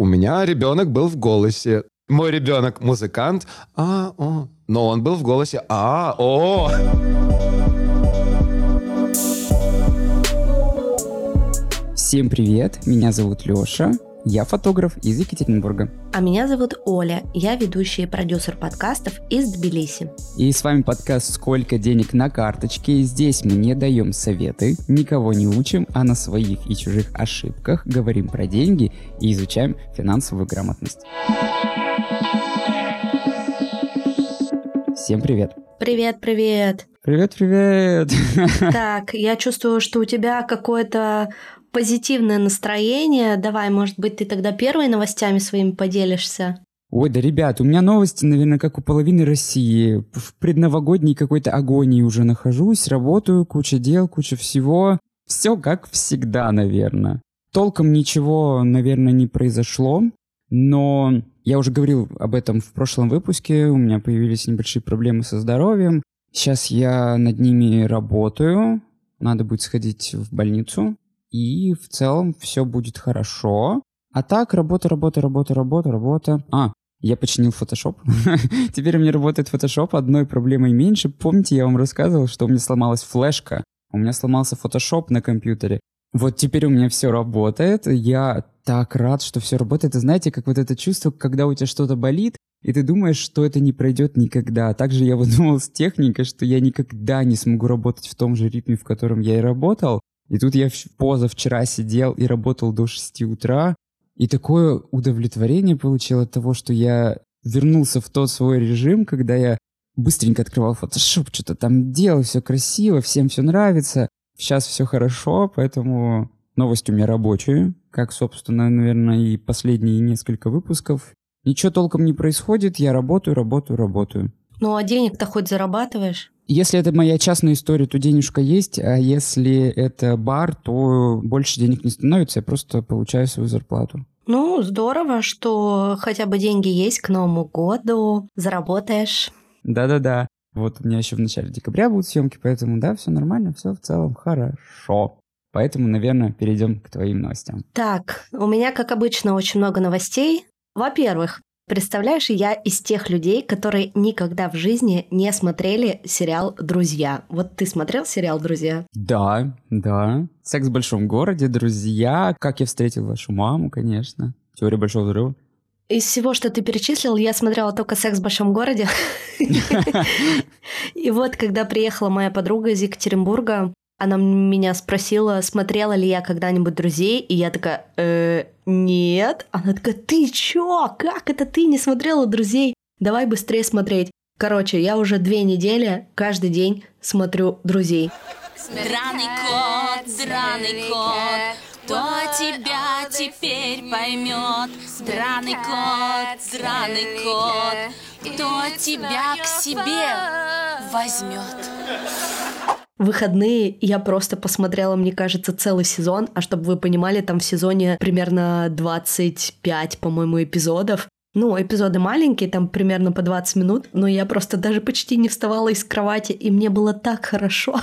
У меня ребенок был в голосе. Мой ребенок музыкант. А, о. Но он был в голосе. А, о. Всем привет, меня зовут Лёша, я фотограф из Екатеринбурга. А меня зовут Оля, я ведущая и продюсер подкастов из Тбилиси. И с вами подкаст «Сколько денег на карточке?» Здесь мы не даем советы, никого не учим, а на своих и чужих ошибках говорим про деньги и изучаем финансовую грамотность. Всем привет! Привет, привет! Привет, привет! Так, я чувствую, что у тебя какое-то позитивное настроение. Давай, может быть, ты тогда первой новостями своими поделишься? Ой, да, ребят, у меня новости, наверное, как у половины России. В предновогодней какой-то агонии уже нахожусь, работаю, куча дел, куча всего. Все как всегда, наверное. Толком ничего, наверное, не произошло, но я уже говорил об этом в прошлом выпуске, у меня появились небольшие проблемы со здоровьем. Сейчас я над ними работаю, надо будет сходить в больницу, и в целом все будет хорошо. А так, работа, работа, работа, работа, работа. А, я починил Photoshop. Теперь у меня работает Photoshop одной проблемой меньше. Помните, я вам рассказывал, что у меня сломалась флешка. У меня сломался Photoshop на компьютере. Вот теперь у меня все работает. Я так рад, что все работает. И знаете, как вот это чувство, когда у тебя что-то болит, и ты думаешь, что это не пройдет никогда. Также я вот думал с техникой, что я никогда не смогу работать в том же ритме, в котором я и работал. И тут я позавчера сидел и работал до 6 утра, и такое удовлетворение получил от того, что я вернулся в тот свой режим, когда я быстренько открывал Photoshop, что-то там делал, все красиво, всем все нравится. Сейчас все хорошо, поэтому новость у меня рабочая, как, собственно, наверное, и последние несколько выпусков. Ничего толком не происходит, я работаю, работаю, работаю. Ну а денег-то хоть зарабатываешь? Если это моя частная история, то денежка есть, а если это бар, то больше денег не становится, я просто получаю свою зарплату. Ну, здорово, что хотя бы деньги есть к Новому году, заработаешь. Да-да-да. Вот у меня еще в начале декабря будут съемки, поэтому да, все нормально, все в целом хорошо. Поэтому, наверное, перейдем к твоим новостям. Так, у меня, как обычно, очень много новостей. Во-первых, Представляешь, я из тех людей, которые никогда в жизни не смотрели сериал «Друзья». Вот ты смотрел сериал «Друзья»? Да, да. «Секс в большом городе», «Друзья», «Как я встретил вашу маму», конечно. «Теория большого взрыва». Из всего, что ты перечислил, я смотрела только «Секс в большом городе». И вот, когда приехала моя подруга из Екатеринбурга, она меня спросила, смотрела ли я когда-нибудь «Друзей», и я такая, э, нет. Она такая, ты чё? Как это ты не смотрела «Друзей»? Давай быстрее смотреть. Короче, я уже две недели каждый день смотрю «Друзей». Драный кот, драный кот, кто тебя теперь поймет? Драный кот, драный кот, кто тебя к себе возьмет? Выходные я просто посмотрела, мне кажется, целый сезон, а чтобы вы понимали, там в сезоне примерно 25, по-моему, эпизодов. Ну, эпизоды маленькие, там примерно по 20 минут, но я просто даже почти не вставала из кровати, и мне было так хорошо.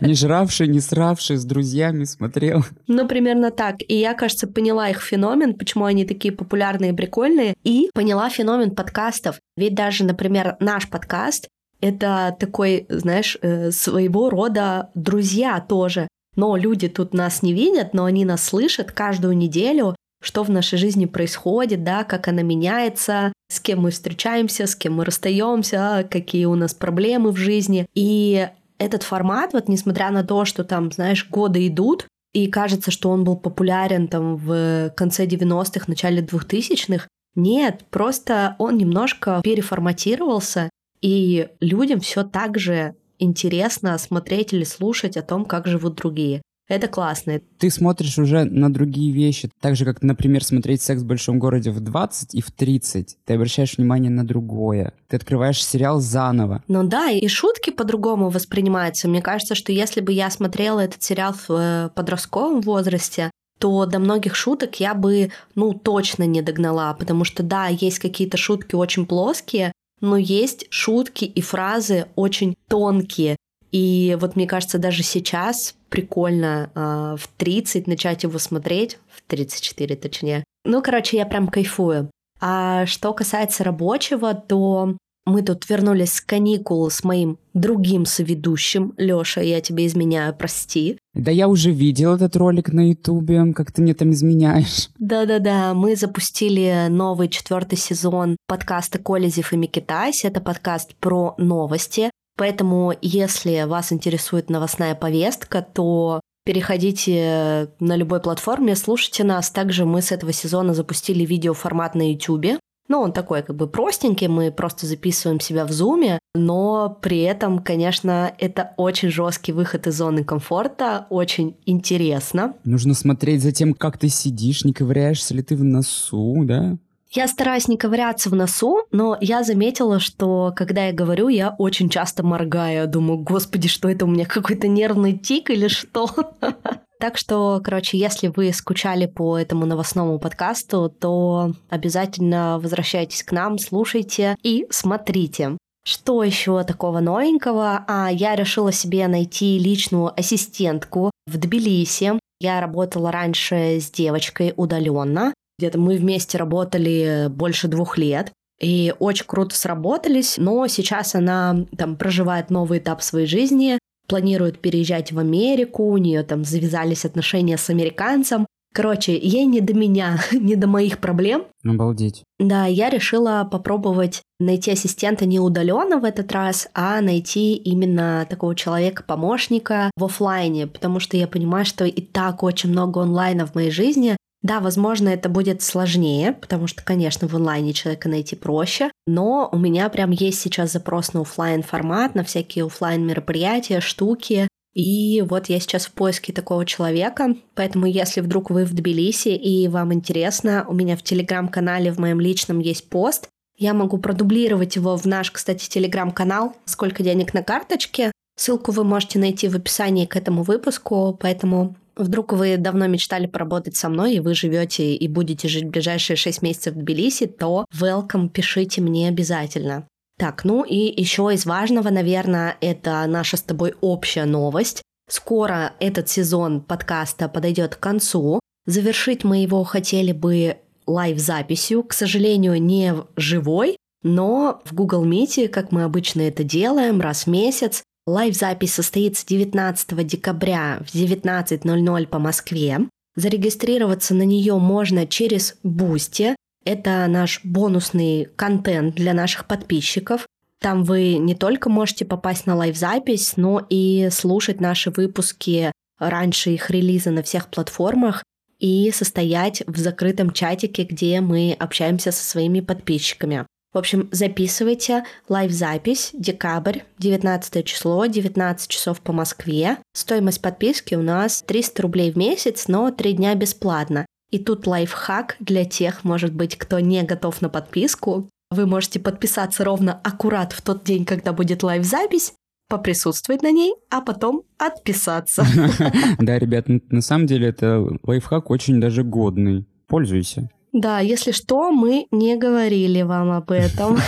Не жравший, не сравший, с друзьями смотрел. Ну, примерно так. И я, кажется, поняла их феномен, почему они такие популярные и прикольные, и поняла феномен подкастов. Ведь даже, например, наш подкаст, это такой, знаешь, э, своего рода друзья тоже. Но люди тут нас не видят, но они нас слышат каждую неделю, что в нашей жизни происходит, да, как она меняется, с кем мы встречаемся, с кем мы расстаемся, какие у нас проблемы в жизни. И этот формат, вот несмотря на то, что там, знаешь, годы идут, и кажется, что он был популярен там в конце 90-х, начале 2000-х, нет, просто он немножко переформатировался, и людям все так же интересно смотреть или слушать о том, как живут другие. Это классно. Ты смотришь уже на другие вещи, так же, как, например, смотреть «Секс в большом городе» в 20 и в 30. Ты обращаешь внимание на другое. Ты открываешь сериал заново. Ну да, и шутки по-другому воспринимаются. Мне кажется, что если бы я смотрела этот сериал в э, подростковом возрасте, то до многих шуток я бы, ну, точно не догнала, потому что, да, есть какие-то шутки очень плоские, но есть шутки и фразы очень тонкие. И вот мне кажется, даже сейчас прикольно э, в 30 начать его смотреть, в 34 точнее. Ну, короче, я прям кайфую. А что касается рабочего, то мы тут вернулись с каникул с моим другим соведущим. Лёша, я тебе изменяю, прости. Да я уже видел этот ролик на Ютубе, как ты мне там изменяешь. Да-да-да, мы запустили новый четвертый сезон подкаста «Колезев и Микитась». Это подкаст про новости. Поэтому, если вас интересует новостная повестка, то переходите на любой платформе, слушайте нас. Также мы с этого сезона запустили видеоформат на YouTube. Ну, он такой как бы простенький, мы просто записываем себя в зуме, но при этом, конечно, это очень жесткий выход из зоны комфорта, очень интересно. Нужно смотреть за тем, как ты сидишь, не ковыряешься ли ты в носу, да? Я стараюсь не ковыряться в носу, но я заметила, что когда я говорю, я очень часто моргаю. Думаю, господи, что это у меня какой-то нервный тик или что? Так что, короче, если вы скучали по этому новостному подкасту, то обязательно возвращайтесь к нам, слушайте и смотрите. Что еще такого новенького? А, я решила себе найти личную ассистентку в Тбилиси. Я работала раньше с девочкой удаленно. Где-то мы вместе работали больше двух лет. И очень круто сработались, но сейчас она там проживает новый этап своей жизни, планирует переезжать в Америку, у нее там завязались отношения с американцем. Короче, ей не до меня, не до моих проблем. Обалдеть. Да, я решила попробовать найти ассистента не удаленно в этот раз, а найти именно такого человека-помощника в офлайне, потому что я понимаю, что и так очень много онлайна в моей жизни, да, возможно, это будет сложнее, потому что, конечно, в онлайне человека найти проще, но у меня прям есть сейчас запрос на офлайн формат, на всякие офлайн мероприятия, штуки, и вот я сейчас в поиске такого человека, поэтому если вдруг вы в Тбилиси и вам интересно, у меня в телеграм-канале в моем личном есть пост, я могу продублировать его в наш, кстати, телеграм-канал «Сколько денег на карточке». Ссылку вы можете найти в описании к этому выпуску, поэтому Вдруг вы давно мечтали поработать со мной, и вы живете и будете жить в ближайшие 6 месяцев в Тбилиси, то welcome, пишите мне обязательно. Так, ну и еще из важного, наверное, это наша с тобой общая новость. Скоро этот сезон подкаста подойдет к концу. Завершить мы его хотели бы live-записью, к сожалению, не живой, но в Google Meet, как мы обычно это делаем, раз в месяц, Live-запись состоится 19 декабря в 19.00 по Москве. Зарегистрироваться на нее можно через Boosty. Это наш бонусный контент для наших подписчиков. Там вы не только можете попасть на лайв-запись, но и слушать наши выпуски раньше их релиза на всех платформах и состоять в закрытом чатике, где мы общаемся со своими подписчиками. В общем, записывайте лайв-запись, декабрь, 19 число, 19 часов по Москве. Стоимость подписки у нас 300 рублей в месяц, но 3 дня бесплатно. И тут лайфхак для тех, может быть, кто не готов на подписку. Вы можете подписаться ровно аккурат в тот день, когда будет лайв-запись, поприсутствовать на ней, а потом отписаться. Да, ребят, на самом деле это лайфхак очень даже годный. Пользуйся. Да, если что, мы не говорили вам об этом.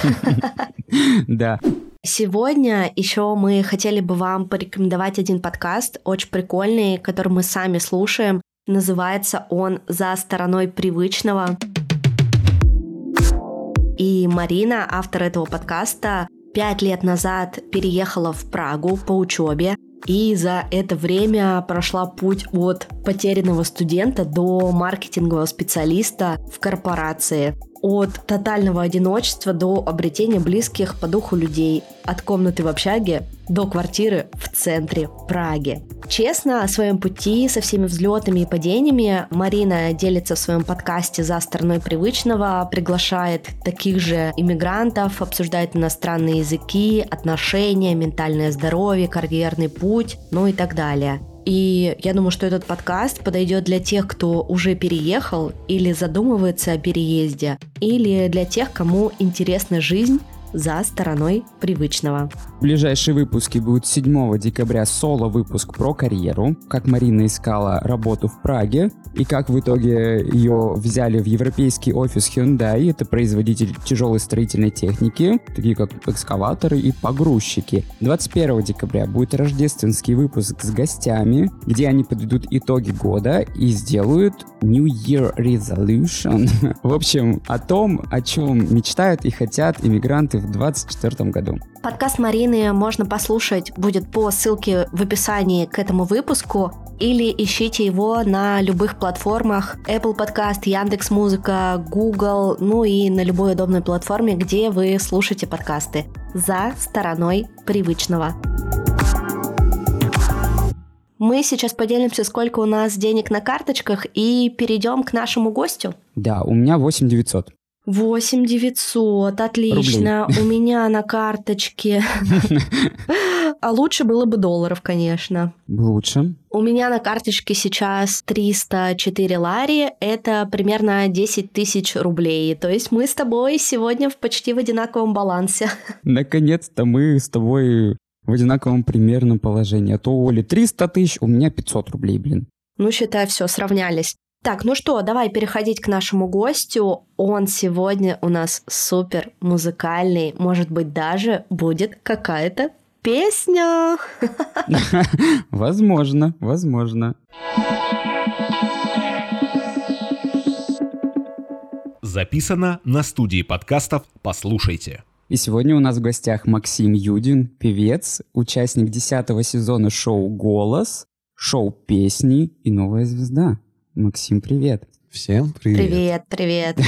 Да. Сегодня еще мы хотели бы вам порекомендовать один подкаст, очень прикольный, который мы сами слушаем. Называется он «За стороной привычного». И Марина, автор этого подкаста, пять лет назад переехала в Прагу по учебе и за это время прошла путь от потерянного студента до маркетингового специалиста в корпорации от тотального одиночества до обретения близких по духу людей, от комнаты в общаге до квартиры в центре Праги. Честно, о своем пути со всеми взлетами и падениями Марина делится в своем подкасте «За стороной привычного», приглашает таких же иммигрантов, обсуждает иностранные языки, отношения, ментальное здоровье, карьерный путь, ну и так далее. И я думаю, что этот подкаст подойдет для тех, кто уже переехал или задумывается о переезде, или для тех, кому интересна жизнь за стороной привычного. Ближайшие выпуски будут 7 декабря соло-выпуск про карьеру, как Марина искала работу в Праге, и как в итоге ее взяли в европейский офис Hyundai, это производитель тяжелой строительной техники, такие как экскаваторы и погрузчики. 21 декабря будет рождественский выпуск с гостями, где они подведут итоги года и сделают New Year Resolution. В общем, о том, о чем мечтают и хотят иммигранты в 2024 году. Подкаст Марины можно послушать будет по ссылке в описании к этому выпуску или ищите его на любых платформах Apple Podcast, Яндекс Музыка, Google, ну и на любой удобной платформе, где вы слушаете подкасты за стороной привычного. Мы сейчас поделимся, сколько у нас денег на карточках, и перейдем к нашему гостю. Да, у меня 8 900. 8 900, отлично. У меня на карточке. А лучше было бы долларов, конечно. Лучше. У меня на карточке сейчас 304 лари, это примерно 10 тысяч рублей. То есть мы с тобой сегодня в почти в одинаковом балансе. Наконец-то мы с тобой в одинаковом примерном положении. А то у Оли 300 тысяч, у меня 500 рублей, блин. Ну, считай, все, сравнялись. Так, ну что, давай переходить к нашему гостю. Он сегодня у нас супер музыкальный. Может быть, даже будет какая-то песня. Возможно, возможно. Записано на студии подкастов «Послушайте». И сегодня у нас в гостях Максим Юдин, певец, участник десятого сезона шоу «Голос», шоу «Песни» и новая звезда. Максим, привет. Всем привет. Привет, привет.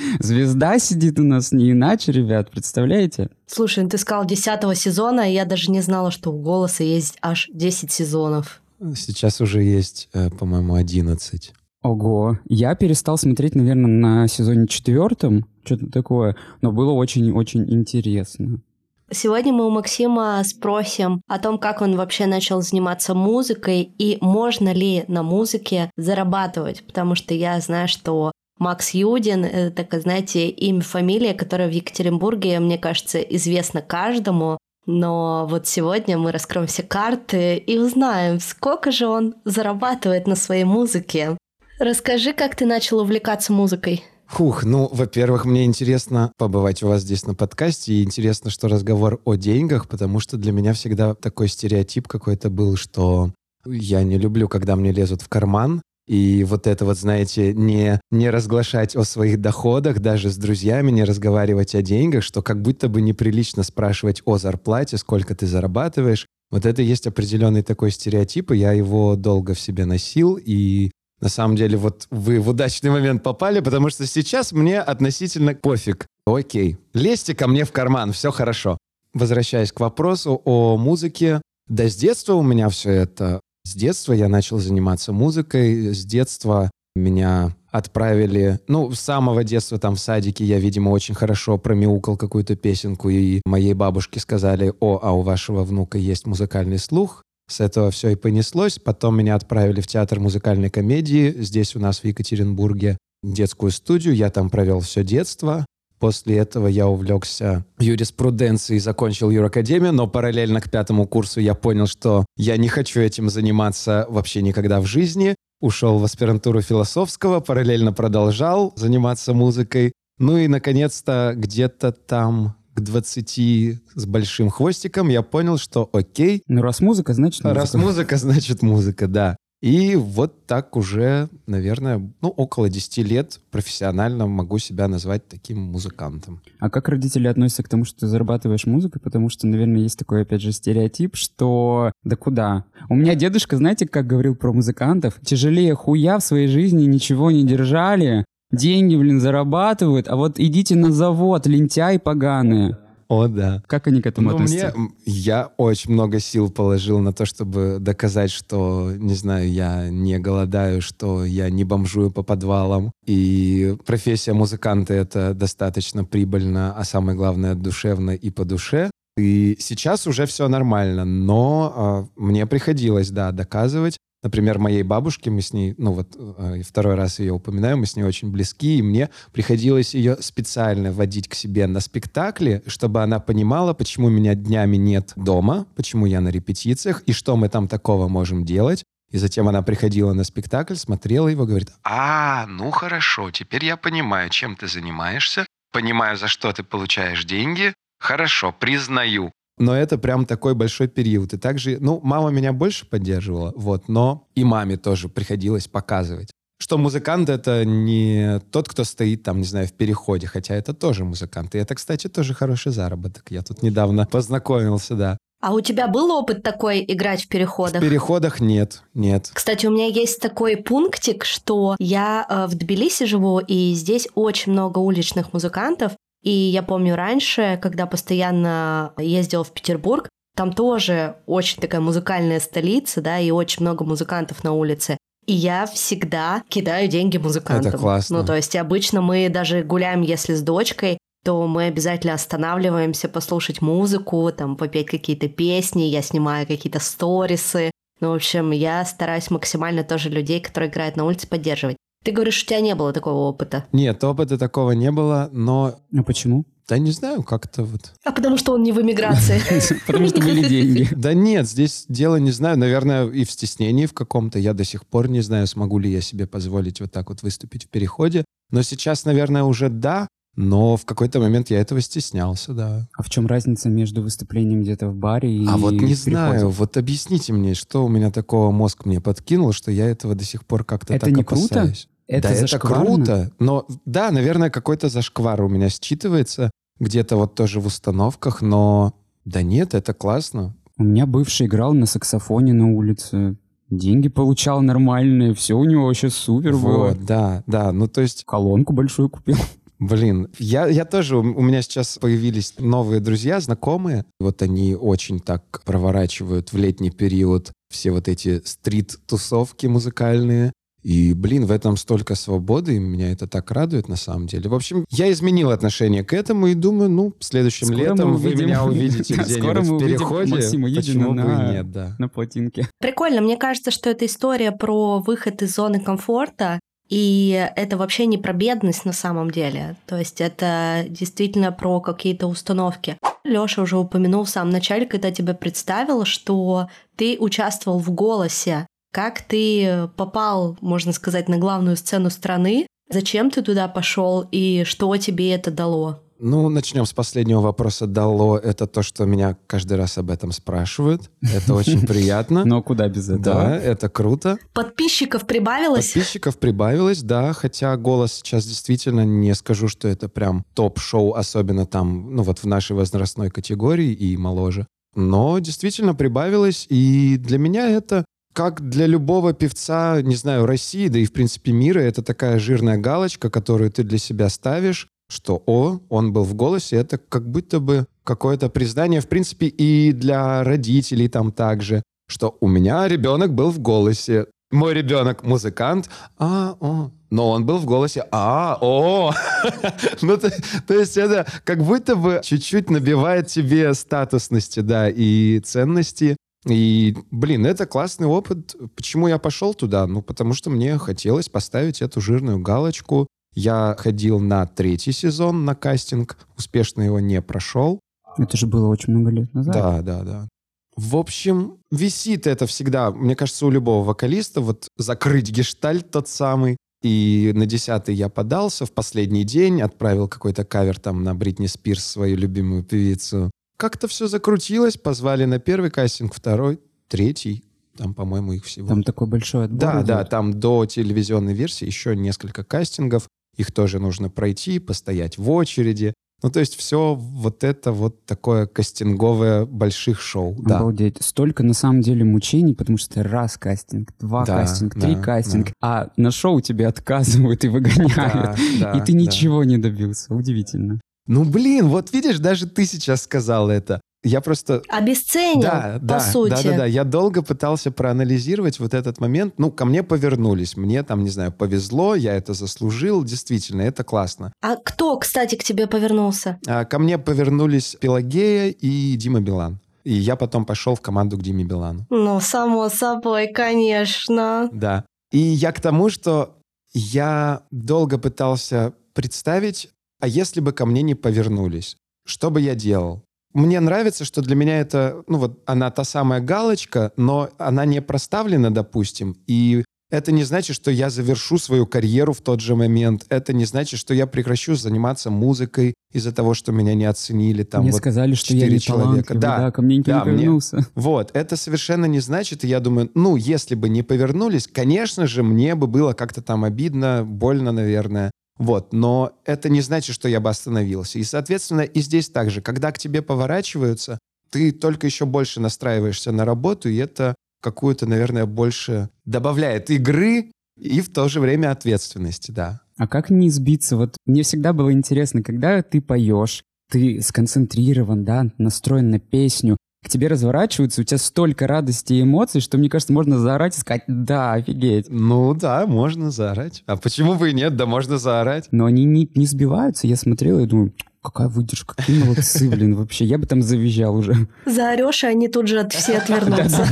Звезда сидит у нас не иначе, ребят, представляете? Слушай, ну ты сказал десятого сезона, и я даже не знала, что у «Голоса» есть аж 10 сезонов. Сейчас уже есть, э, по-моему, 11. Ого, я перестал смотреть, наверное, на сезоне четвертом, что-то такое, но было очень-очень интересно. Сегодня мы у Максима спросим о том, как он вообще начал заниматься музыкой и можно ли на музыке зарабатывать, потому что я знаю, что Макс Юдин — это знаете, имя, фамилия, которая в Екатеринбурге, мне кажется, известна каждому, но вот сегодня мы раскроем все карты и узнаем, сколько же он зарабатывает на своей музыке. Расскажи, как ты начал увлекаться музыкой. Фух, ну, во-первых, мне интересно побывать у вас здесь на подкасте, и интересно, что разговор о деньгах, потому что для меня всегда такой стереотип какой-то был, что я не люблю, когда мне лезут в карман, и вот это вот, знаете, не, не разглашать о своих доходах, даже с друзьями, не разговаривать о деньгах, что как будто бы неприлично спрашивать о зарплате, сколько ты зарабатываешь. Вот это есть определенный такой стереотип, и я его долго в себе носил, и на самом деле, вот вы в удачный момент попали, потому что сейчас мне относительно пофиг. Окей, лезьте ко мне в карман, все хорошо. Возвращаясь к вопросу о музыке, да с детства у меня все это. С детства я начал заниматься музыкой, с детства меня отправили, ну, с самого детства там в садике я, видимо, очень хорошо промяукал какую-то песенку, и моей бабушке сказали, о, а у вашего внука есть музыкальный слух, с этого все и понеслось. Потом меня отправили в театр музыкальной комедии здесь у нас в Екатеринбурге, детскую студию. Я там провел все детство. После этого я увлекся юриспруденцией, закончил юракадемию, но параллельно к пятому курсу я понял, что я не хочу этим заниматься вообще никогда в жизни. Ушел в аспирантуру философского, параллельно продолжал заниматься музыкой. Ну и, наконец-то, где-то там к 20 с большим хвостиком я понял, что окей. Ну, раз музыка, значит музыка. Раз музыка, значит музыка, да. И вот так уже, наверное, ну, около 10 лет профессионально могу себя назвать таким музыкантом. А как родители относятся к тому, что ты зарабатываешь музыкой? Потому что, наверное, есть такой, опять же, стереотип, что да куда? У меня дедушка, знаете, как говорил про музыкантов? Тяжелее хуя в своей жизни ничего не держали, деньги, блин, зарабатывают, а вот идите на завод, лентяй поганые. О, да. Как они к этому Ну, относятся? мне, я очень много сил положил на то, чтобы доказать, что, не знаю, я не голодаю, что я не бомжую по подвалам. И профессия музыканта — это достаточно прибыльно, а самое главное — душевно и по душе. И сейчас уже все нормально, но а, мне приходилось, да, доказывать. Например, моей бабушке, мы с ней, ну вот э, второй раз ее упоминаю, мы с ней очень близки, и мне приходилось ее специально водить к себе на спектакли, чтобы она понимала, почему меня днями нет дома, почему я на репетициях, и что мы там такого можем делать. И затем она приходила на спектакль, смотрела его, говорит, «А, ну хорошо, теперь я понимаю, чем ты занимаешься, понимаю, за что ты получаешь деньги, хорошо, признаю. Но это прям такой большой период. И также, ну, мама меня больше поддерживала, вот, но и маме тоже приходилось показывать. Что музыкант — это не тот, кто стоит там, не знаю, в переходе, хотя это тоже музыкант. И это, кстати, тоже хороший заработок. Я тут недавно познакомился, да. А у тебя был опыт такой играть в переходах? В переходах нет, нет. Кстати, у меня есть такой пунктик, что я э, в Тбилиси живу, и здесь очень много уличных музыкантов, и я помню раньше, когда постоянно ездила в Петербург, там тоже очень такая музыкальная столица, да, и очень много музыкантов на улице. И я всегда кидаю деньги музыкантам. Это классно. Ну, то есть обычно мы даже гуляем, если с дочкой, то мы обязательно останавливаемся послушать музыку, там, попеть какие-то песни, я снимаю какие-то сторисы. Ну, в общем, я стараюсь максимально тоже людей, которые играют на улице, поддерживать. Ты говоришь, у тебя не было такого опыта. Нет, опыта такого не было, но... А почему? Да не знаю, как-то вот... А потому что он не в эмиграции. Потому что были деньги. Да нет, здесь дело, не знаю, наверное, и в стеснении в каком-то. Я до сих пор не знаю, смогу ли я себе позволить вот так вот выступить в переходе. Но сейчас, наверное, уже да, но в какой-то момент я этого стеснялся, да. А в чем разница между выступлением где-то в баре и А вот не знаю, вот объясните мне, что у меня такого мозг мне подкинул, что я этого до сих пор как-то Это так не круто? Это да, это зашкварно? круто. Но да, наверное, какой-то зашквар у меня считывается где-то вот тоже в установках, но да нет, это классно. У меня бывший играл на саксофоне на улице. Деньги получал нормальные, все у него вообще супер было. Вот, да, да. Ну, то есть, Колонку большую купил. блин, я, я тоже, у меня сейчас появились новые друзья, знакомые. Вот они очень так проворачивают в летний период все вот эти стрит-тусовки музыкальные. И, блин, в этом столько свободы, и меня это так радует на самом деле. В общем, я изменил отношение к этому и думаю, ну, следующим Скоро летом вы меня увидите Да, где-нибудь в переходе. Максима Почему бы и нет, да. На плотинке. Прикольно, мне кажется, что это история про выход из зоны комфорта, и это вообще не про бедность на самом деле. То есть это действительно про какие-то установки. Лёша уже упомянул в самом начале, когда тебя представил, что ты участвовал в «Голосе». Как ты попал, можно сказать, на главную сцену страны? Зачем ты туда пошел и что тебе это дало? Ну, начнем с последнего вопроса. Дало это то, что меня каждый раз об этом спрашивают. Это очень приятно. Но куда без этого? Да, это круто. Подписчиков прибавилось? Подписчиков прибавилось, да, хотя голос сейчас действительно не скажу, что это прям топ-шоу, особенно там, ну вот в нашей возрастной категории и моложе. Но действительно прибавилось, и для меня это как для любого певца, не знаю, России, да и в принципе мира, это такая жирная галочка, которую ты для себя ставишь, что «О, он был в голосе», это как будто бы какое-то признание, в принципе, и для родителей там также, что у меня ребенок был в голосе, мой ребенок музыкант, а, о, но он был в голосе, а, о, ну то, то есть это как будто бы чуть-чуть набивает тебе статусности, да, и ценности. И, блин, это классный опыт. Почему я пошел туда? Ну, потому что мне хотелось поставить эту жирную галочку. Я ходил на третий сезон на кастинг, успешно его не прошел. Это же было очень много лет назад. Да, да, да. В общем, висит это всегда, мне кажется, у любого вокалиста, вот закрыть гештальт тот самый. И на десятый я подался в последний день, отправил какой-то кавер там на Бритни Спирс, свою любимую певицу. Как-то все закрутилось, позвали на первый кастинг, второй, третий. Там, по-моему, их всего. Там такой большой отбор Да, идет. да, там до телевизионной версии еще несколько кастингов. Их тоже нужно пройти, постоять в очереди. Ну, то есть все вот это вот такое кастинговое больших шоу. Да. Обалдеть. Столько на самом деле мучений, потому что раз кастинг, два Да, кастинг, да, три да. кастинг, а на шоу тебе отказывают и выгоняют. Да, да, и ты да. ничего не добился. Удивительно. Ну, блин, вот видишь, даже ты сейчас сказал это. Я просто... Обесценил, Да, по да, сути. да, да, да. Я долго пытался проанализировать вот этот момент. Ну, ко мне повернулись. Мне там, не знаю, повезло, я это заслужил. Действительно, это классно. А кто, кстати, к тебе повернулся? А ко мне повернулись Пелагея и Дима Билан. И я потом пошел в команду к Диме Билану. Ну, само собой, конечно. Да. И я к тому, что я долго пытался представить, а если бы ко мне не повернулись, что бы я делал? Мне нравится, что для меня это, ну вот, она та самая галочка, но она не проставлена, допустим, и это не значит, что я завершу свою карьеру в тот же момент. Это не значит, что я прекращу заниматься музыкой из-за того, что меня не оценили. Там, Мне вот сказали, что я не человека. Да, да, ко мне никто да, не повернулся. Мне... Вот, это совершенно не значит, и я думаю, ну, если бы не повернулись, конечно же, мне бы было как-то там обидно, больно, наверное. Вот, но это не значит, что я бы остановился. И, соответственно, и здесь также, когда к тебе поворачиваются, ты только еще больше настраиваешься на работу, и это какую-то, наверное, больше добавляет игры и в то же время ответственности, да. А как не сбиться? Вот мне всегда было интересно, когда ты поешь, ты сконцентрирован, да, настроен на песню, к тебе разворачиваются, у тебя столько радости и эмоций, что, мне кажется, можно заорать и сказать «да, офигеть». Ну да, можно заорать. А почему бы и нет? Да можно заорать. Но они не, не сбиваются. Я смотрел и думаю, какая выдержка, какие молодцы, блин, вообще. Я бы там завизжал уже. Заорешь, и они тут же от все отвернутся.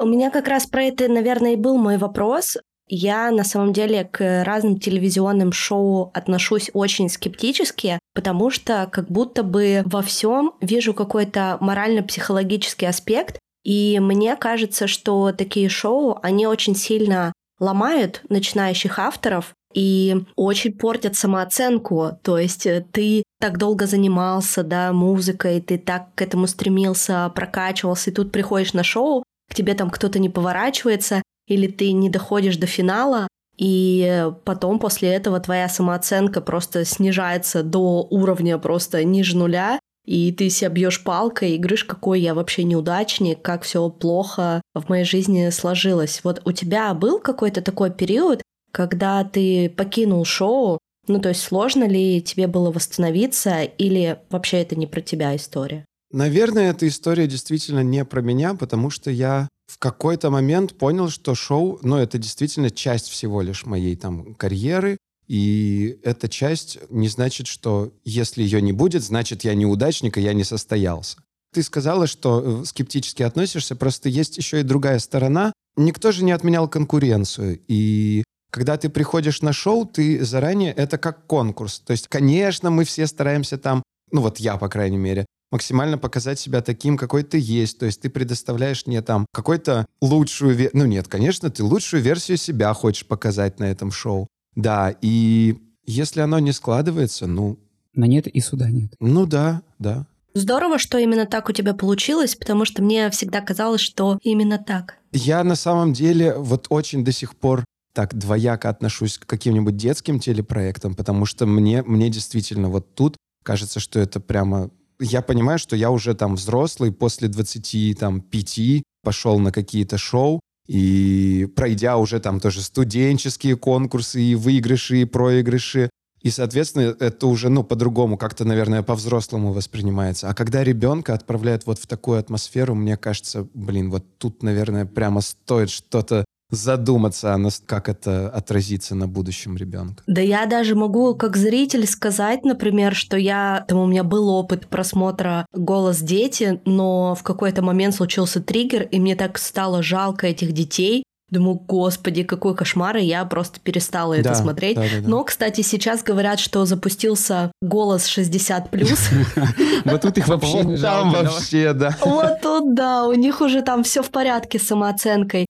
У меня как раз про это, наверное, и был мой вопрос. Я на самом деле к разным телевизионным шоу отношусь очень скептически, потому что как будто бы во всем вижу какой-то морально-психологический аспект, и мне кажется, что такие шоу, они очень сильно ломают начинающих авторов и очень портят самооценку. То есть э, ты так долго занимался, да, музыкой, ты так к этому стремился, прокачивался, и тут приходишь на шоу, к тебе там кто-то не поворачивается, или ты не доходишь до финала, и потом после этого твоя самооценка просто снижается до уровня просто ниже нуля, и ты себя бьешь палкой и говоришь, какой я вообще неудачник, как все плохо в моей жизни сложилось. Вот у тебя был какой-то такой период, когда ты покинул шоу, ну то есть сложно ли тебе было восстановиться, или вообще это не про тебя история? Наверное, эта история действительно не про меня, потому что я в какой-то момент понял, что шоу, ну, это действительно часть всего лишь моей там карьеры, и эта часть не значит, что если ее не будет, значит, я неудачник, и я не состоялся. Ты сказала, что э, скептически относишься, просто есть еще и другая сторона. Никто же не отменял конкуренцию, и когда ты приходишь на шоу, ты заранее, это как конкурс. То есть, конечно, мы все стараемся там, ну вот я, по крайней мере, максимально показать себя таким, какой ты есть. То есть ты предоставляешь мне там какой-то лучшую... Ну нет, конечно, ты лучшую версию себя хочешь показать на этом шоу. Да, и если оно не складывается, ну... На нет и суда нет. Ну да, да. Здорово, что именно так у тебя получилось, потому что мне всегда казалось, что именно так. Я на самом деле вот очень до сих пор так двояко отношусь к каким-нибудь детским телепроектам, потому что мне, мне действительно вот тут кажется, что это прямо я понимаю, что я уже там взрослый, после 25 пошел на какие-то шоу, и пройдя уже там тоже студенческие конкурсы, и выигрыши, и проигрыши, и, соответственно, это уже, ну, по-другому, как-то, наверное, по-взрослому воспринимается. А когда ребенка отправляют вот в такую атмосферу, мне кажется, блин, вот тут, наверное, прямо стоит что-то задуматься, как это отразится на будущем ребенка. Да я даже могу как зритель сказать, например, что я, там у меня был опыт просмотра «Голос дети», но в какой-то момент случился триггер, и мне так стало жалко этих детей, Думаю, господи, какой кошмар, и я просто перестала да, это смотреть. Да, да, да. Но, кстати, сейчас говорят, что запустился голос 60+. Вот тут их вообще не Там вообще, да. Вот тут, да, у них уже там все в порядке с самооценкой.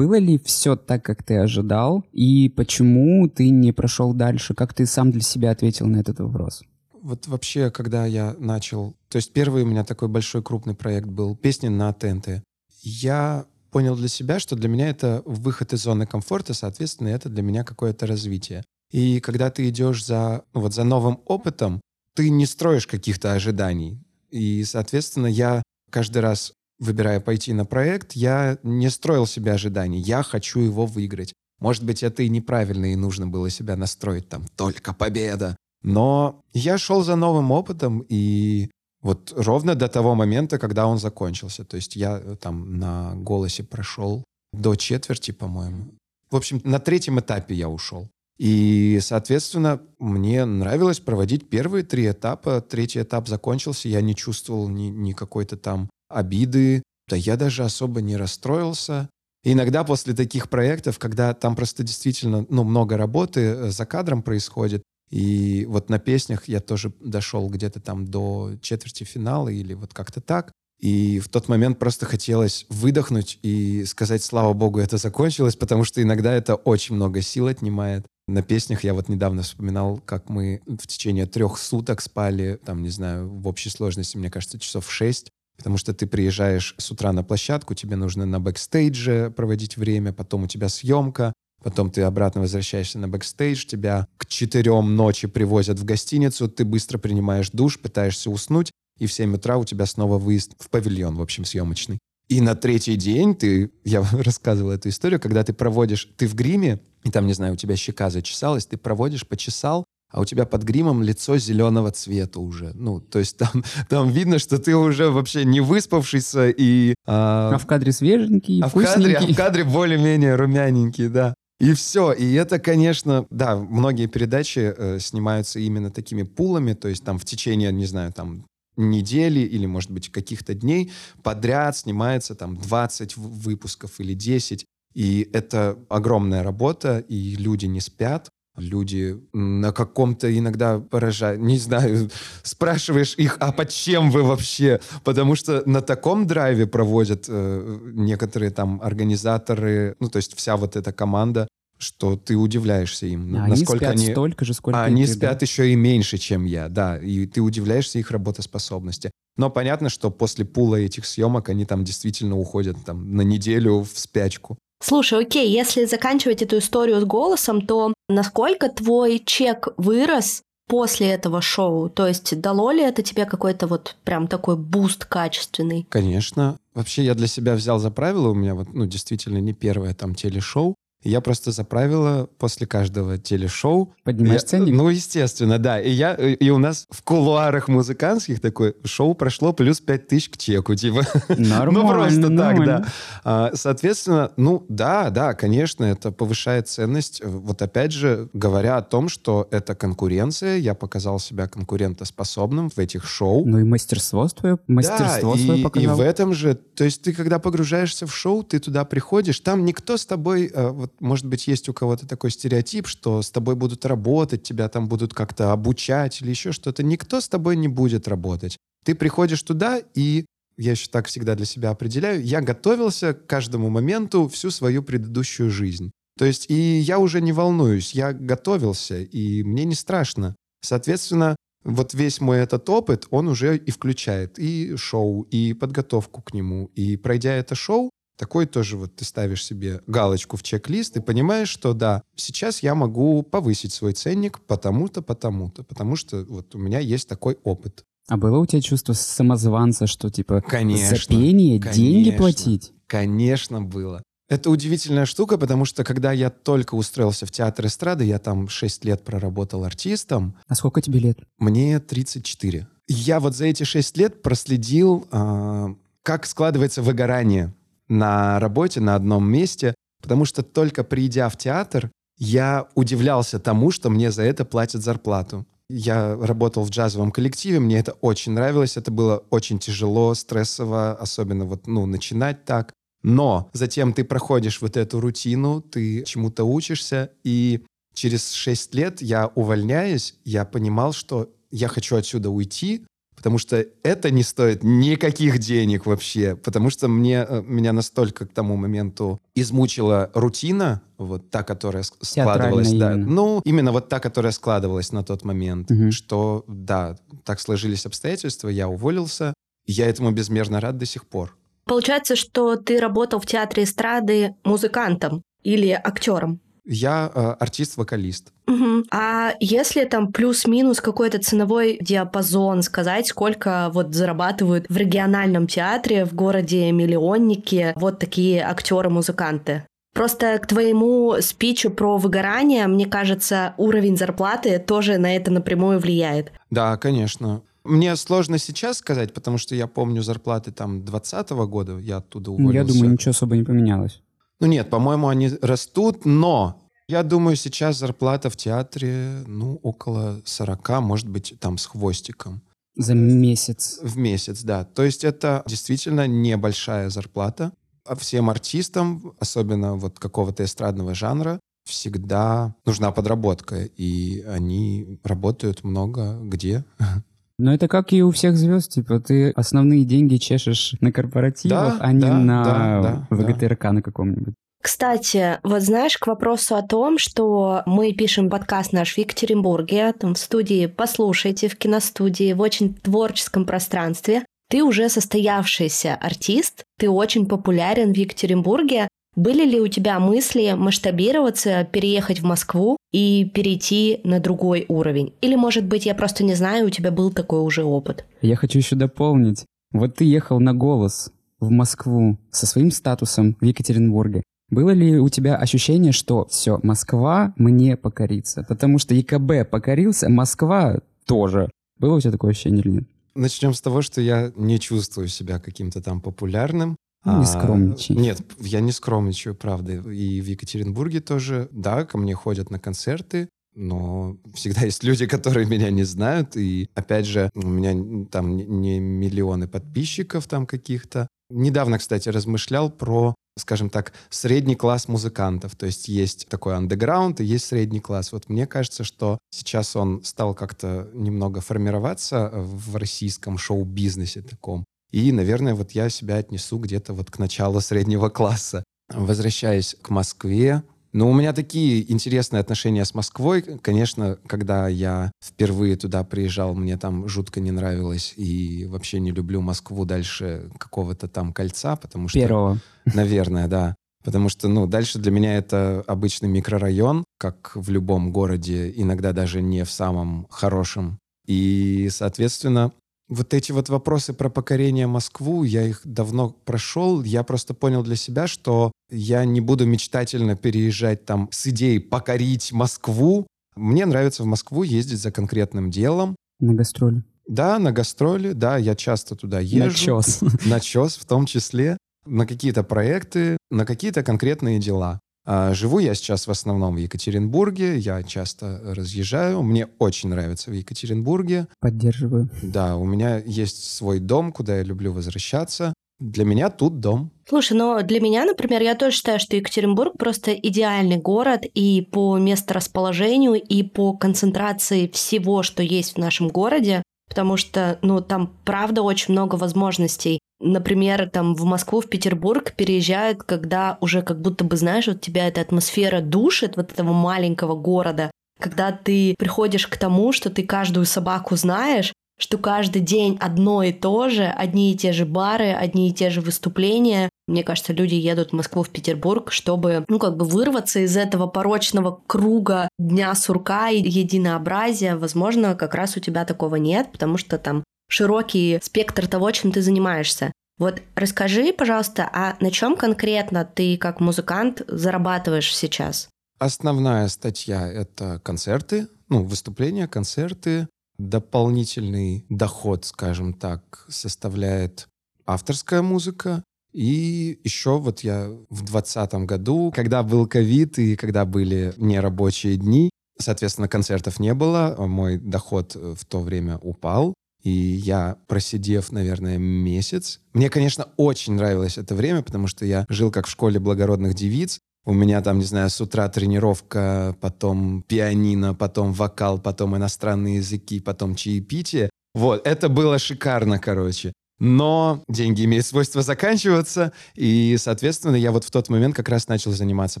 Было ли все так, как ты ожидал? И почему ты не прошел дальше? Как ты сам для себя ответил на этот вопрос? Вот вообще, когда я начал... То есть первый у меня такой большой крупный проект был «Песни на ТНТ». Я понял для себя, что для меня это выход из зоны комфорта, соответственно, это для меня какое-то развитие. И когда ты идешь за, ну, вот за новым опытом, ты не строишь каких-то ожиданий. И, соответственно, я каждый раз, выбирая пойти на проект, я не строил себе ожиданий. Я хочу его выиграть. Может быть, это и неправильно, и нужно было себя настроить там только победа. Но я шел за новым опытом, и вот ровно до того момента, когда он закончился. То есть я э, там на голосе прошел до четверти, по-моему. В общем, на третьем этапе я ушел. И, соответственно, мне нравилось проводить первые три этапа. Третий этап закончился, я не чувствовал ни, ни какой-то там обиды. Да я даже особо не расстроился. Иногда после таких проектов, когда там просто действительно ну, много работы э, за кадром происходит, и вот на песнях я тоже дошел где-то там до четверти финала или вот как-то так, и в тот момент просто хотелось выдохнуть и сказать, слава богу, это закончилось, потому что иногда это очень много сил отнимает. На песнях я вот недавно вспоминал, как мы в течение трех суток спали, там, не знаю, в общей сложности, мне кажется, часов шесть, потому что ты приезжаешь с утра на площадку, тебе нужно на бэкстейдже проводить время, потом у тебя съемка, потом ты обратно возвращаешься на бэкстейдж, тебя к четырем ночи привозят в гостиницу, ты быстро принимаешь душ, пытаешься уснуть, и в 7 утра у тебя снова выезд в павильон, в общем, съемочный. И на третий день ты, я рассказывал эту историю, когда ты проводишь, ты в гриме, и там, не знаю, у тебя щека зачесалась, ты проводишь, почесал, а у тебя под гримом лицо зеленого цвета уже. Ну, то есть там, там видно, что ты уже вообще не выспавшийся и... А, а в кадре свеженький, а в кадре, а в кадре более-менее румяненький, да. И все. И это, конечно, да, многие передачи э, снимаются именно такими пулами, то есть там в течение, не знаю, там недели или, может быть, каких-то дней подряд снимается там 20 выпусков или 10. И это огромная работа, и люди не спят. Люди на каком-то иногда поражают, не знаю, спрашиваешь их, а под чем вы вообще? Потому что на таком драйве проводят э, некоторые там организаторы, ну то есть вся вот эта команда, что ты удивляешься им. А насколько они спят они... столько же, сколько а они ты, спят да? еще и меньше, чем я, да. И ты удивляешься их работоспособности. Но понятно, что после пула этих съемок они там действительно уходят там на неделю в спячку. Слушай, окей, если заканчивать эту историю с голосом, то насколько твой чек вырос после этого шоу? То есть дало ли это тебе какой-то вот прям такой boost качественный? Конечно. Вообще я для себя взял за правило, у меня вот, ну, действительно не первое там телешоу, я просто за правило после каждого телешоу... Поднимаешь я, ценник? Ну, естественно, да. И, я, и у нас в кулуарах музыкантских такое шоу прошло плюс 5 тысяч к чеку, типа. Нормально, Ну, просто нормально. так, да. А, соответственно, ну, да, да, конечно, это повышает ценность. Вот опять же, говоря о том, что это конкуренция, я показал себя конкурентоспособным в этих шоу. Ну и мастерство твое, мастерство да, свое и, показал. и в этом же, то есть ты когда погружаешься в шоу, ты туда приходишь, там никто с тобой, э, вот может быть, есть у кого-то такой стереотип, что с тобой будут работать, тебя там будут как-то обучать или еще что-то. Никто с тобой не будет работать. Ты приходишь туда, и я еще так всегда для себя определяю, я готовился к каждому моменту всю свою предыдущую жизнь. То есть и я уже не волнуюсь, я готовился, и мне не страшно. Соответственно, вот весь мой этот опыт, он уже и включает и шоу, и подготовку к нему. И пройдя это шоу, такой тоже вот ты ставишь себе галочку в чек-лист и понимаешь, что да, сейчас я могу повысить свой ценник потому-то, потому-то, потому что вот у меня есть такой опыт. А было у тебя чувство самозванца, что типа конечно, за пение конечно, деньги платить? Конечно, было. Это удивительная штука, потому что когда я только устроился в театр эстрады, я там 6 лет проработал артистом. А сколько тебе лет? Мне 34. Я вот за эти 6 лет проследил, э, как складывается выгорание на работе на одном месте, потому что только придя в театр, я удивлялся тому, что мне за это платят зарплату. Я работал в джазовом коллективе, мне это очень нравилось, это было очень тяжело, стрессово, особенно вот, ну, начинать так. Но затем ты проходишь вот эту рутину, ты чему-то учишься, и через шесть лет я увольняюсь, я понимал, что я хочу отсюда уйти, потому что это не стоит никаких денег вообще, потому что мне, э, меня настолько к тому моменту измучила рутина, вот та, которая складывалась. Да, именно. ну, именно вот та, которая складывалась на тот момент, Мгм. что, да, так сложились обстоятельства, я уволился, я этому безмерно рад до сих пор. Получается, что ты работал в театре эстрады музыкантом или актером. Я э, артист-вокалист. Мгм. А если там плюс-минус какой-то ценовой диапазон сказать, сколько вот зарабатывают в региональном театре в городе миллионники вот такие актеры-музыканты? Просто к твоему спичу про выгорание, мне кажется, уровень зарплаты тоже на это напрямую влияет. Да, конечно. Мне сложно сейчас сказать, потому что я помню зарплаты там 20 года, я оттуда Ну, уволился. Я думаю, ничего особо не поменялось. Ну нет, по-моему, они растут, но Я думаю, сейчас зарплата в театре, ну, около 40, может быть, там с хвостиком. За месяц. В месяц, да. То есть это действительно небольшая зарплата. А всем артистам, особенно вот какого-то эстрадного жанра, всегда нужна подработка, и они работают много где. Но это как и у всех звезд, типа ты основные деньги чешешь на корпоративах, Да, а не да, на да, да, ВГТРК на каком-нибудь. Кстати, вот знаешь, к вопросу о том, что мы пишем подкаст наш в Екатеринбурге, там в студии «Послушайте», в киностудии, в очень творческом пространстве. Ты уже состоявшийся артист, ты очень популярен в Екатеринбурге. Были ли у тебя мысли масштабироваться, переехать в Москву и перейти на другой уровень? Или, может быть, я просто не знаю, у тебя был такой уже опыт? Я хочу еще дополнить. Вот ты ехал на голос в Москву со своим статусом в Екатеринбурге. Было ли у тебя ощущение, что все, Москва мне покорится? Потому что ЕКБ покорился, Москва тоже. Было у тебя такое ощущение или нет? Начнем с того, что я не чувствую себя каким-то там популярным. Ну, не А, скромничай. Нет, я не скромничаю, правда. И в Екатеринбурге тоже, да, ко мне ходят на концерты, но всегда есть люди, которые меня не знают. И опять же, у меня там не- не миллионы подписчиков там каких-то. Недавно, кстати, размышлял про, скажем так, средний класс музыкантов. То есть есть такой андеграунд и есть средний класс. Вот мне кажется, что сейчас он стал как-то немного формироваться в российском шоу-бизнесе таком. И, наверное, вот я себя отнесу где-то вот к началу среднего класса. Возвращаясь к Москве, ну, у меня такие интересные отношения с Москвой. Конечно, когда я впервые туда приезжал, мне там жутко не нравилось. И вообще не люблю Москву дальше какого-то там кольца, потому что... Первого. Наверное, да. Потому что, ну, дальше для меня это обычный микрорайон, как в любом городе, иногда даже не в самом хорошем. И, соответственно, вот эти вот вопросы про покорение Москву, я их давно прошел. Я просто понял для себя, что я не буду мечтательно переезжать там с идеей покорить Москву. Мне нравится в Москву ездить за конкретным делом. На гастроли. Да, на гастроли, да, я часто туда езжу. Начес. На ЧОС в том числе, на какие-то проекты, на какие-то конкретные дела. А, Живу я сейчас в основном в Екатеринбурге, я часто разъезжаю, мне очень нравится в Екатеринбурге. Поддерживаю. Да, у меня есть свой дом, куда я люблю возвращаться. Для меня тут дом. Слушай, но для меня, например, я тоже считаю, что Екатеринбург просто идеальный город и по месторасположению, и по концентрации всего, что есть в нашем городе, потому что, ну, там правда очень много возможностей. Например, там в Москву, в Петербург переезжают, когда уже как будто бы, знаешь, вот тебя эта атмосфера душит, вот этого маленького города, когда ты приходишь к тому, что ты каждую собаку знаешь, что каждый день одно и то же, одни и те же бары, одни и те же выступления. Мне кажется, люди едут в Москву, в Петербург, чтобы, ну, как бы вырваться из этого порочного круга дня сурка и единообразия. Возможно, как раз у тебя такого нет, потому что там широкий спектр того, чем ты занимаешься. Вот расскажи, пожалуйста, а на чем конкретно ты как музыкант зарабатываешь сейчас? Основная статья — это концерты, ну, выступления, концерты. Дополнительный доход, скажем так, составляет авторская музыка. И еще вот я в двадцатом году, когда был ковид и когда были нерабочие дни, соответственно, концертов не было, а мой доход в то время упал. И я, просидев, наверное, месяц... Мне, конечно, очень нравилось это время, потому что я жил как в школе благородных девиц. У меня там, не знаю, с утра тренировка, потом пианино, потом вокал, потом иностранные языки, потом чаепитие. Вот, это было шикарно, короче. Но деньги имеют свойство заканчиваться, и, соответственно, я вот в тот момент как раз начал заниматься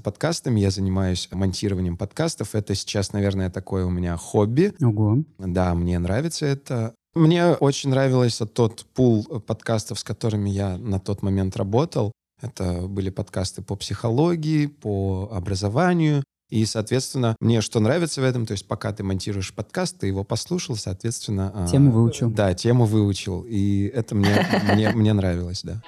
подкастами. Я занимаюсь монтированием подкастов. Это сейчас, наверное, такое у меня хобби. Ого. Да, мне нравится это. Мне очень нравился тот пул подкастов, с которыми я на тот момент работал. Это были подкасты по психологии, по образованию. И, соответственно, мне что нравится в этом, то есть пока ты монтируешь подкаст, ты его послушал, соответственно... а, Тему выучил. Да, тему выучил. И это мне, мне, мне нравилось, да.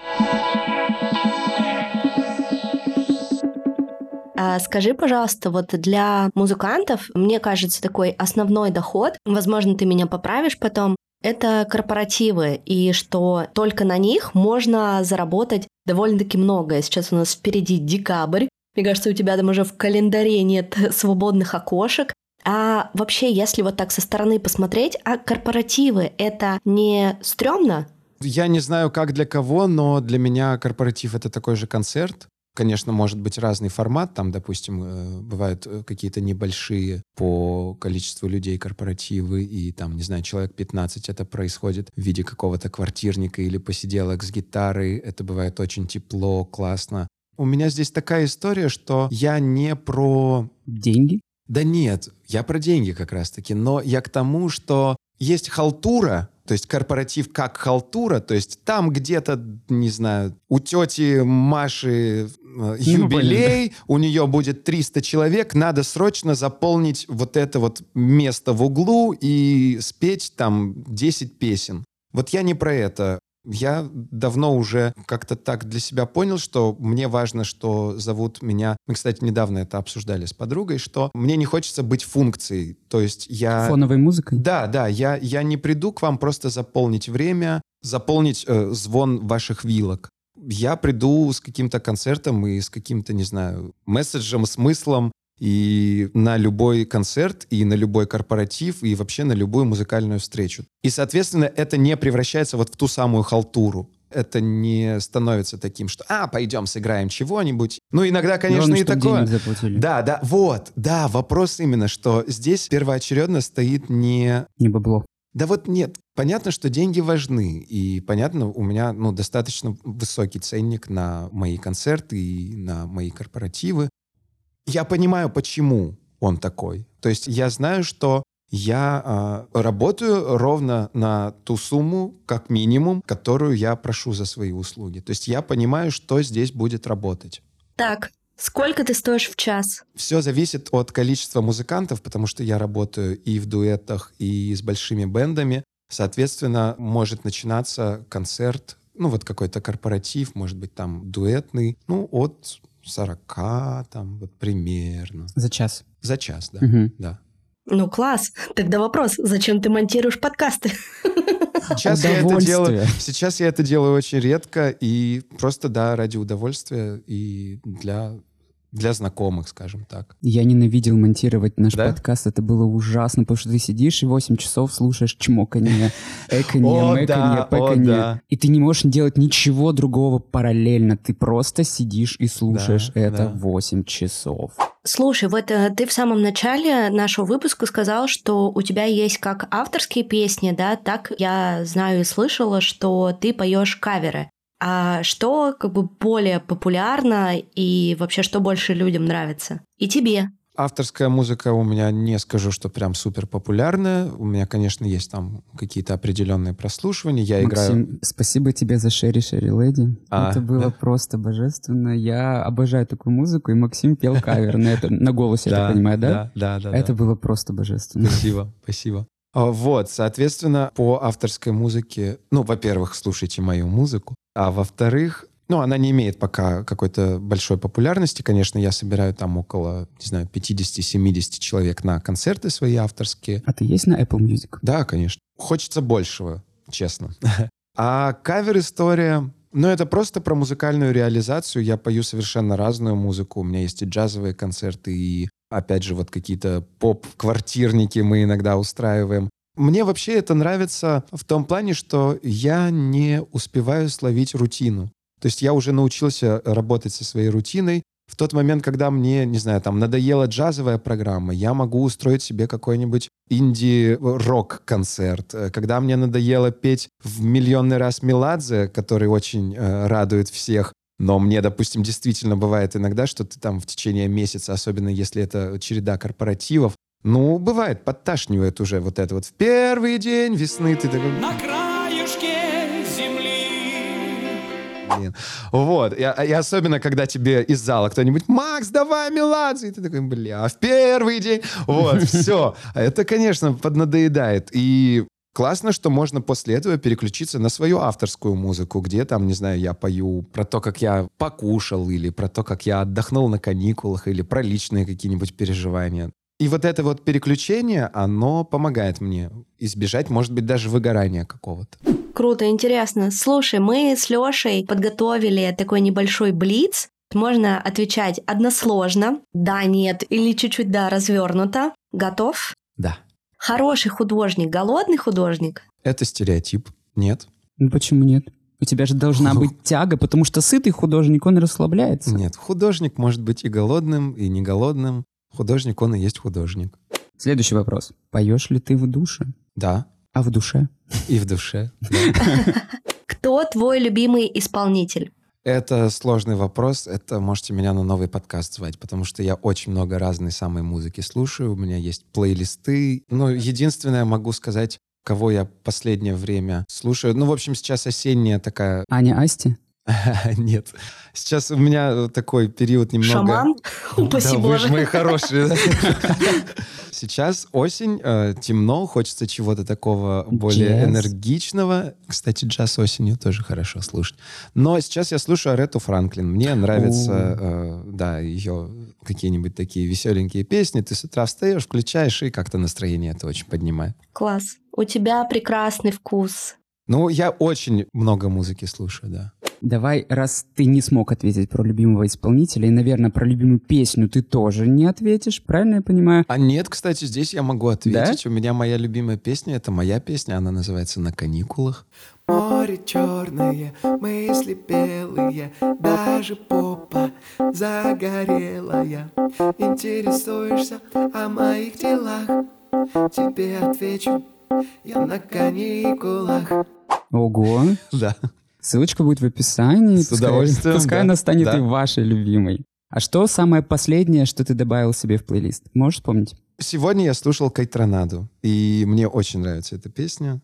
А Скажи, пожалуйста, вот для музыкантов, мне кажется, такой основной доход, возможно, ты меня поправишь потом, это корпоративы, и что только на них можно заработать довольно-таки много. Сейчас у нас впереди декабрь, Мне кажется, у тебя там уже в календаре нет свободных окошек. А вообще, если вот так со стороны посмотреть, а корпоративы — это не стрёмно? Я не знаю, как для кого, но для меня корпоратив — это такой же концерт. Конечно, может быть разный формат. Там, допустим, э, бывают э, какие-то небольшие по количеству людей корпоративы, и там, не знаю, человек 15 это происходит в виде какого-то квартирника или посиделок с гитарой. Это бывает очень тепло, классно. У меня здесь такая история, что я не про... Деньги? Да нет, я про деньги как раз-таки, но я к тому, что есть халтура, то есть корпоратив как халтура, то есть там где-то, не знаю, у тети Маши э, юбилей, у нее будет 300 человек, надо срочно заполнить вот это вот место в углу и спеть там 10 песен. Вот я не про это. Я давно уже как-то так для себя понял, что мне важно, что зовут меня... Мы, кстати, недавно это обсуждали с подругой, что мне не хочется быть функцией. То есть я... Фоновой музыкой? Да, да. Я, я не приду к вам просто заполнить время, заполнить э, звон ваших вилок. Я приду с каким-то концертом и с каким-то, не знаю, месседжем, смыслом, и на любой концерт, и на любой корпоратив, и вообще на любую музыкальную встречу. И, соответственно, это не превращается вот в ту самую халтуру. Это не становится таким, что «а, пойдем сыграем чего-нибудь». Ну, иногда, конечно, Главное, и такое. Да, да, вот, да, вопрос именно, что здесь первоочередно стоит не Не бабло. да вот нет, понятно, что деньги важны, и понятно, у меня ну, достаточно высокий ценник на мои концерты и на мои корпоративы. Я понимаю, почему он такой. То есть я знаю, что я э, работаю ровно на ту сумму, как минимум, которую я прошу за свои услуги. То есть я понимаю, что здесь будет работать. Так, сколько ты стоишь в час? Все зависит от количества музыкантов, потому что я работаю и в дуэтах, и с большими бендами. Соответственно, может начинаться концерт, ну вот какой-то корпоратив, может быть там дуэтный, ну от 40 там вот примерно. За час. За час, да. Мгм. да. Ну, класс. Тогда вопрос, зачем ты монтируешь подкасты? Сейчас я это делаю. Сейчас я это делаю очень редко и просто да ради удовольствия и для для знакомых, скажем так. Я ненавидел монтировать наш Да? подкаст. Это было ужасно, потому что ты сидишь и 8 часов слушаешь чмоканье, эканье, мэканье, пэканье. И ты не можешь делать ничего другого параллельно. Ты просто сидишь и слушаешь это да. 8 часов. Слушай, вот э, ты в самом начале нашего выпуска сказал, что у тебя есть как авторские песни, да, так я знаю и слышала, что ты поешь каверы. А что как бы более популярно и вообще что больше людям нравится? И тебе. Авторская музыка у меня не скажу, что прям супер популярная. У меня, конечно, есть там какие-то определенные прослушивания. Я играю. Максим, спасибо тебе за Шерри Шерри Леди. А, это было да? просто божественно. Я обожаю такую музыку, и Максим пел кавер на это, на голосе, я так понимаю, да? Да, да, да. Это было просто божественно. Спасибо, спасибо. А, Вот, соответственно, по авторской музыке, ну, во-первых, слушайте мою музыку, а во-вторых, ну, она не имеет пока какой-то большой популярности. Конечно, я собираю там около, не знаю, 50-70 человек на концерты свои авторские. А ты есть на Apple Music? Да, конечно. Хочется большего, честно. А кавер-история, ну, это просто про музыкальную реализацию. Я пою совершенно разную музыку. У меня есть и джазовые концерты, и, опять же, вот какие-то поп-квартирники мы иногда устраиваем. Мне вообще это нравится в том плане, что я не успеваю словить рутину. То есть я уже научился работать со своей рутиной. В тот момент, когда мне, не знаю, там надоела джазовая программа, я могу устроить себе какой-нибудь инди-рок-концерт. Когда мне надоело петь в миллионный раз Меладзе, который очень э, радует всех, но мне, допустим, действительно бывает иногда, что ты там в течение месяца, особенно если это череда корпоративов, ну, бывает, подташнивает уже вот это вот. В первый день весны ты такой... На краюшке земли Блин. Вот. И, и особенно, когда тебе из зала кто-нибудь «Макс, давай Меладзе!» И ты такой, бля, в первый день. Вот, все. Это, конечно, поднадоедает. И классно, что можно после этого переключиться на свою авторскую музыку, где там, не знаю, я пою про то, как я покушал, или про то, как я отдохнул на каникулах, или про личные какие-нибудь переживания. И вот это вот переключение, оно помогает мне избежать, может быть, даже выгорания какого-то. Круто, интересно. Слушай, мы с Лешей подготовили такой небольшой блиц. Можно отвечать односложно, да, нет, или чуть-чуть да, развернуто. Готов? Да. Хороший художник, голодный художник. Это стереотип. Нет. Ну почему нет? У тебя же должна быть тяга, потому что сытый художник, он расслабляется. Нет. Художник может быть и голодным, и не голодным. Художник, он и есть художник. Следующий вопрос. Поешь ли ты в душе? Да. А в душе? И в душе. Кто твой любимый исполнитель? Это сложный вопрос. Это можете меня на новый подкаст звать, потому что я очень много разной самой музыки слушаю. У меня есть плейлисты. Ну, единственное, могу сказать, кого я последнее время слушаю. Ну, в общем, сейчас осенняя такая... Аня Асти? Нет. Сейчас у меня такой период немного... Шаман? Упаси да, вы же мои хорошие. Сейчас осень, э, темно, хочется чего-то такого более энергичного. Кстати, джаз осенью тоже хорошо слушать. Но сейчас я слушаю Арету Франклин. Мне нравятся, э, да, ее какие-нибудь такие веселенькие песни. Ты с утра встаешь, включаешь, и как-то настроение это очень поднимает. Класс. У тебя прекрасный вкус. Ну, я очень много музыки слушаю, да. Давай, раз ты не смог ответить про любимого исполнителя, и, наверное, про любимую песню ты тоже не ответишь, правильно я понимаю? А нет, кстати, здесь я могу ответить. У меня моя любимая песня, это моя песня, она называется «На каникулах». Море черное, мысли белые, даже попа загорелая. Интересуешься о моих делах, тебе отвечу, я на каникулах. Ого! Да. Ссылочка будет в описании. С пускай- удовольствием, Пускай да. она станет Да. и вашей любимой. А что самое последнее, что ты добавил себе в плейлист? Можешь вспомнить? Сегодня я слушал Кайтранаду, и мне очень нравится эта песня.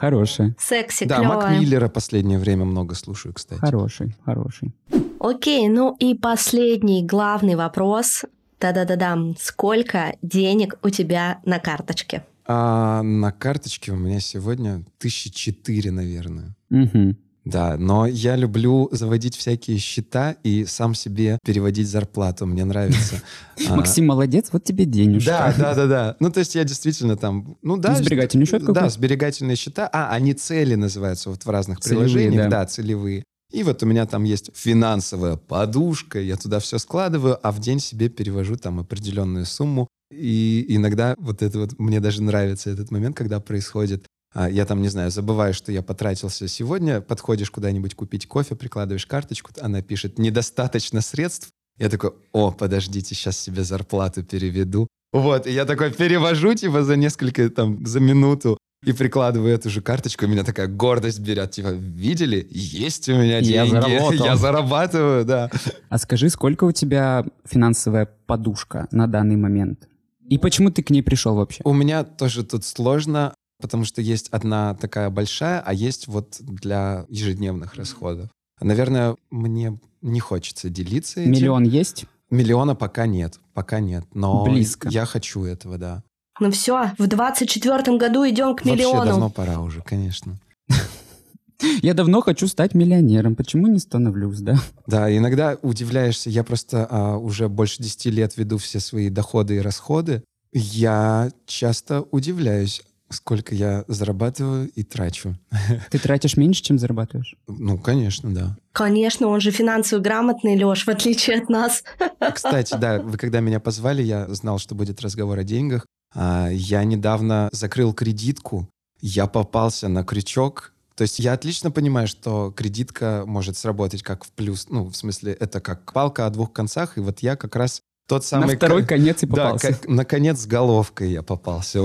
Хороший, Секси, Да, клёвая. Мак Миллера последнее время много слушаю, кстати. хороший, хороший. Окей, ну и последний главный вопрос. Да-да-да-дам. Сколько денег у тебя на карточке? А на карточке у меня сегодня тысячи четыре, наверное. Мгм. Да, но я люблю заводить всякие счета и сам себе переводить зарплату. Мне нравится. А, Максим молодец, вот тебе денежка. Да, да, да, да. Ну, то есть я действительно там... Ну, да. Сберегательный счет Да, какой-то? сберегательные счета. А, они цели называются вот в разных приложениях. да. Да, целевые. И вот у меня там есть финансовая подушка, я туда все складываю, а в день себе перевожу там определенную сумму. И иногда вот это вот, мне даже нравится этот момент, когда происходит, а, я там, не знаю, забываю, что я потратился сегодня, подходишь куда-нибудь купить кофе, прикладываешь карточку, она пишет «недостаточно средств», я такой, о, подождите, сейчас себе зарплату переведу. Вот, и я такой перевожу, типа, за несколько, там, за минуту, и прикладываю эту же карточку, и меня такая гордость берет, типа, видели? Есть у меня Я деньги. заработал. Я зарабатываю, да. А скажи, сколько у тебя финансовая подушка на данный момент? И почему ты к ней пришел вообще? У меня тоже тут сложно, потому что есть одна такая большая, а есть вот для ежедневных расходов. Наверное, мне не хочется делиться этим. Миллион есть? Миллиона пока нет, пока нет. Но Близко. я хочу этого, да. Ну все, в 24 году идем к Вообще миллиону. давно пора уже, конечно. Я давно хочу стать миллионером. Почему не становлюсь, да? Да, иногда удивляешься. Я просто а, уже больше 10 лет веду все свои доходы и расходы. Я часто удивляюсь, сколько я зарабатываю и трачу. Ты тратишь меньше, чем зарабатываешь? Ну, конечно, да. Конечно, он же финансово грамотный, Леш, в отличие от нас. Кстати, да, вы когда меня позвали, я знал, что будет разговор о деньгах. А, Я недавно закрыл кредитку, я попался на крючок. То есть я отлично понимаю, что кредитка может сработать как в плюс. Ну, в смысле, это как палка о двух концах. И вот я как раз тот самый... На второй ко- конец и Да, попался. как- наконец с головкой я попался.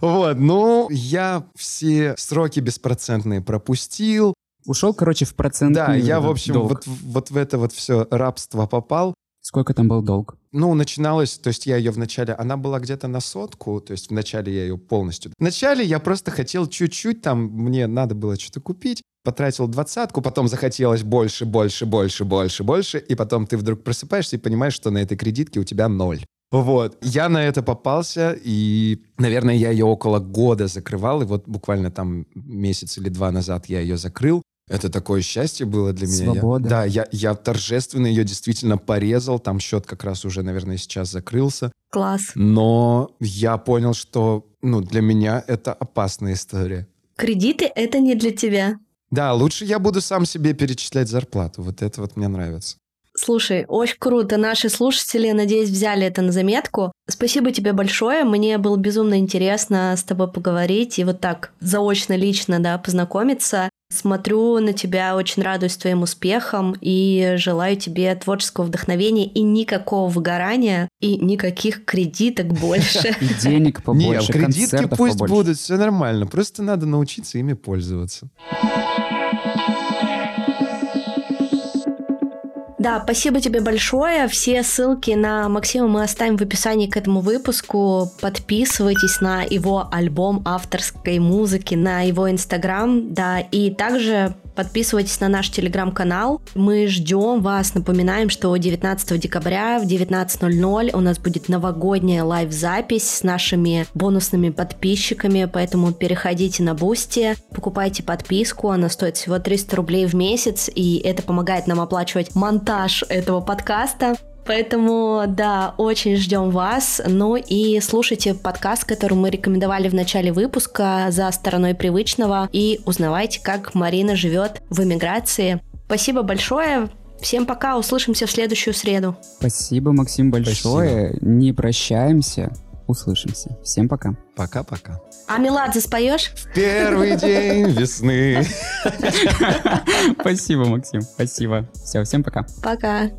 Вот, ну, я все сроки беспроцентные пропустил. Ушел, короче, в процент. Да, я, в общем, вот, вот в это вот все рабство попал. Сколько там был долг? Ну, начиналось, то есть я ее вначале, она была где-то на сотку, то есть вначале я ее полностью... Вначале я просто хотел чуть-чуть, там мне надо было что-то купить, потратил двадцатку, потом захотелось больше, больше, больше, больше, больше, и потом ты вдруг просыпаешься и понимаешь, что на этой кредитке у тебя ноль. Вот. Я на это попался, и, наверное, я ее около года закрывал, и вот буквально там месяц или два назад я ее закрыл. Это такое счастье было для меня. Я- Свобода. да, я, я торжественно ее действительно порезал. Там счет как раз уже, наверное, сейчас закрылся. Класс. Но я понял, что ну, для меня это опасная история. Кредиты — это не для тебя. Да, лучше я буду сам себе перечислять зарплату. Вот это вот мне нравится. Слушай, очень круто. Наши слушатели, надеюсь, взяли это на заметку. Спасибо тебе большое. Мне было безумно интересно с тобой поговорить и вот так заочно, лично, да, познакомиться. Смотрю на тебя, очень радуюсь твоим успехам и желаю тебе творческого вдохновения и никакого выгорания и никаких кредиток больше. И денег побольше, Не, кредитки пусть будут, все нормально. Просто надо научиться ими пользоваться. Да, спасибо тебе большое. Все ссылки на Максима мы оставим в описании к этому выпуску. Подписывайтесь на его альбом авторской музыки, на его инстаграм, да, и также подписывайтесь на наш телеграм-канал. Мы ждем вас. Напоминаем, что 19 декабря в 19.00 у нас будет новогодняя live-запись с нашими бонусными подписчиками, поэтому переходите на Boosty, покупайте подписку, она стоит всего 300 рублей в месяц, и это помогает нам оплачивать монтаж этого подкаста. Поэтому, да, очень ждем вас. Ну и слушайте подкаст, который мы рекомендовали в начале выпуска «За стороной привычного» и узнавайте, как Марина живет в эмиграции. Спасибо большое. Всем пока, услышимся в следующую среду. Спасибо, Максим, большое. Не прощаемся. Услышимся. Всем пока. Пока-пока. А Меладзе споешь? Первый день весны. Спасибо, Максим. Спасибо. Все, всем пока. Пока.